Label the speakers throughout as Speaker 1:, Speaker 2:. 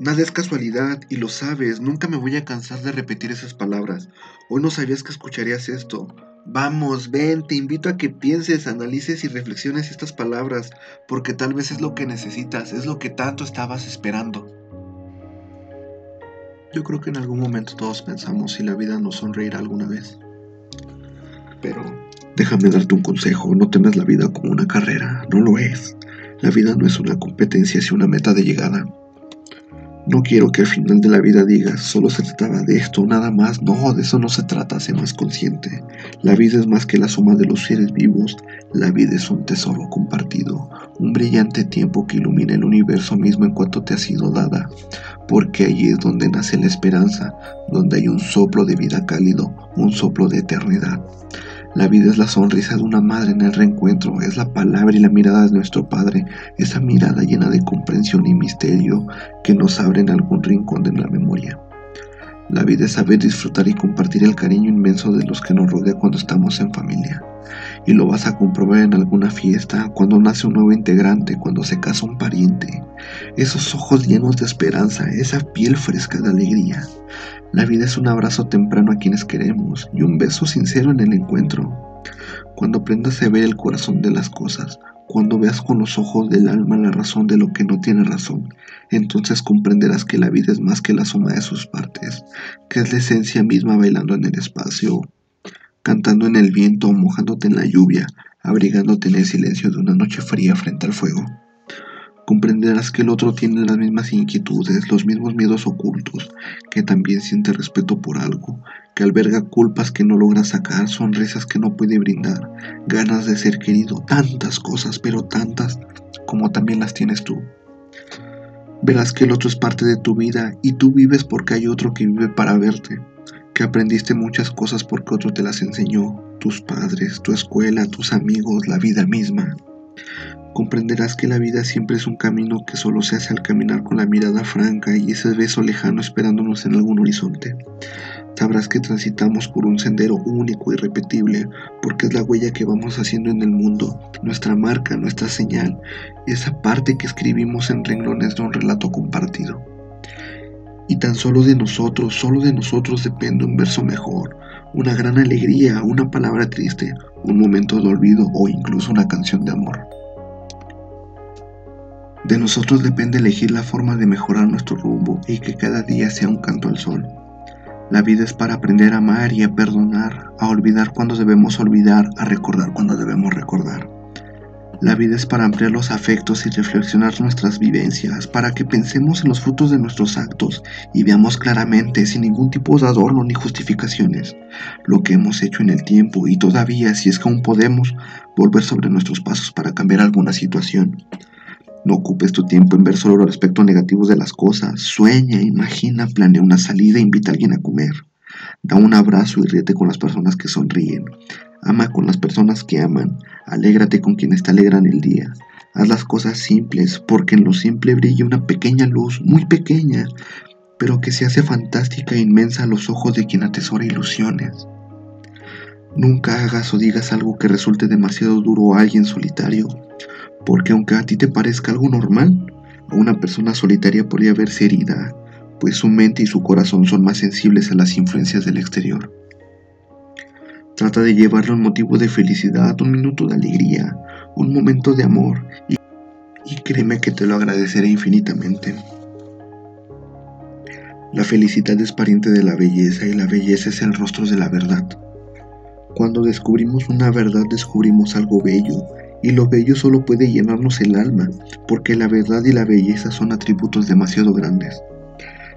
Speaker 1: Nada es casualidad y lo sabes, nunca me voy a cansar de repetir esas palabras. Hoy no sabías que escucharías esto. Vamos, ven, te invito a que pienses, analices y reflexiones estas palabras, porque tal vez es lo que necesitas, es lo que tanto estabas esperando. Yo creo que en algún momento todos pensamos si la vida nos sonreirá alguna vez. Pero déjame darte un consejo, no temes la vida como una carrera, no lo es. La vida no es una competencia, sino una meta de llegada. No quiero que al final de la vida digas, solo se trataba de esto, nada más. No, de eso no se trata, sé más consciente. La vida es más que la suma de los seres vivos. La vida es un tesoro compartido, un brillante tiempo que ilumina el universo mismo en cuanto te ha sido dada. Porque allí es donde nace la esperanza, donde hay un soplo de vida cálido, un soplo de eternidad. La vida es la sonrisa de una madre en el reencuentro, es la palabra y la mirada de nuestro Padre, esa mirada llena de comprensión y misterio que nos abre en algún rincón de la memoria. La vida es saber disfrutar y compartir el cariño inmenso de los que nos rodea cuando estamos en familia. Y lo vas a comprobar en alguna fiesta, cuando nace un nuevo integrante, cuando se casa un pariente. Esos ojos llenos de esperanza, esa piel fresca de alegría. La vida es un abrazo temprano a quienes queremos y un beso sincero en el encuentro. Cuando aprendas a ver el corazón de las cosas, cuando veas con los ojos del alma la razón de lo que no tiene razón, entonces comprenderás que la vida es más que la suma de sus partes, que es la esencia misma bailando en el espacio, cantando en el viento, mojándote en la lluvia, abrigándote en el silencio de una noche fría frente al fuego comprenderás que el otro tiene las mismas inquietudes, los mismos miedos ocultos, que también siente respeto por algo, que alberga culpas que no logra sacar, sonrisas que no puede brindar, ganas de ser querido, tantas cosas, pero tantas como también las tienes tú. Verás que el otro es parte de tu vida y tú vives porque hay otro que vive para verte, que aprendiste muchas cosas porque otro te las enseñó, tus padres, tu escuela, tus amigos, la vida misma comprenderás que la vida siempre es un camino que solo se hace al caminar con la mirada franca y ese beso lejano esperándonos en algún horizonte. Sabrás que transitamos por un sendero único y repetible, porque es la huella que vamos haciendo en el mundo, nuestra marca, nuestra señal, esa parte que escribimos en renglones de un relato compartido. Y tan solo de nosotros, solo de nosotros depende un verso mejor, una gran alegría, una palabra triste, un momento de olvido o incluso una canción de amor. De nosotros depende elegir la forma de mejorar nuestro rumbo y que cada día sea un canto al sol. La vida es para aprender a amar y a perdonar, a olvidar cuando debemos olvidar, a recordar cuando debemos recordar. La vida es para ampliar los afectos y reflexionar nuestras vivencias, para que pensemos en los frutos de nuestros actos y veamos claramente, sin ningún tipo de adorno ni justificaciones, lo que hemos hecho en el tiempo y todavía, si es que aún podemos, volver sobre nuestros pasos para cambiar alguna situación. No ocupes tu tiempo en ver solo los aspectos negativos de las cosas. Sueña, imagina, planea una salida, invita a alguien a comer. Da un abrazo y ríete con las personas que sonríen. Ama con las personas que aman. Alégrate con quienes te alegran el día. Haz las cosas simples, porque en lo simple brilla una pequeña luz, muy pequeña, pero que se hace fantástica e inmensa a los ojos de quien atesora ilusiones. Nunca hagas o digas algo que resulte demasiado duro a alguien solitario porque aunque a ti te parezca algo normal, a una persona solitaria podría verse herida, pues su mente y su corazón son más sensibles a las influencias del exterior. Trata de llevarle un motivo de felicidad, un minuto de alegría, un momento de amor, y, y créeme que te lo agradeceré infinitamente. La felicidad es pariente de la belleza y la belleza es el rostro de la verdad. Cuando descubrimos una verdad descubrimos algo bello y lo bello solo puede llenarnos el alma, porque la verdad y la belleza son atributos demasiado grandes.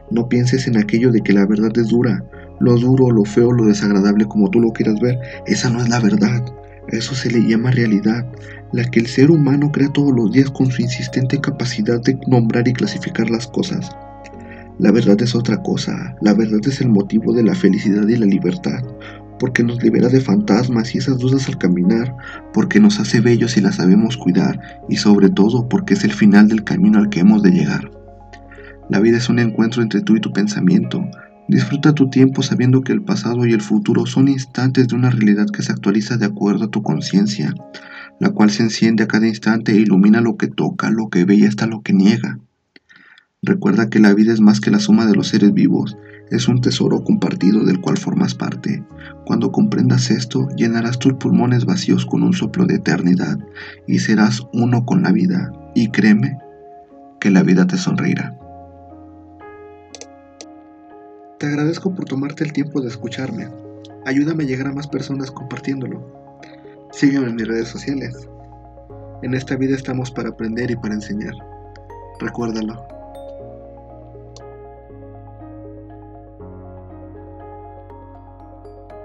Speaker 1: No pienses en aquello de que la verdad es dura, lo duro, lo feo, lo desagradable como tú lo quieras ver, esa no es la verdad. Eso se le llama realidad, la que el ser humano crea todos los días con su insistente capacidad de nombrar y clasificar las cosas. La verdad es otra cosa, la verdad es el motivo de la felicidad y la libertad, porque nos libera de fantasmas y esas dudas al caminar, porque nos hace bellos y las sabemos cuidar, y sobre todo porque es el final del camino al que hemos de llegar. La vida es un encuentro entre tú y tu pensamiento. Disfruta tu tiempo sabiendo que el pasado y el futuro son instantes de una realidad que se actualiza de acuerdo a tu conciencia, la cual se enciende a cada instante e ilumina lo que toca, lo que ve y hasta lo que niega. Recuerda que la vida es más que la suma de los seres vivos, es un tesoro compartido del cual formas parte. Cuando comprendas esto, llenarás tus pulmones vacíos con un soplo de eternidad y serás uno con la vida. Y créeme que la vida te sonreirá. Te agradezco por tomarte el tiempo de escucharme. Ayúdame a llegar a más personas compartiéndolo. Sígueme en mis redes sociales. En esta vida estamos para aprender y para enseñar. Recuérdalo.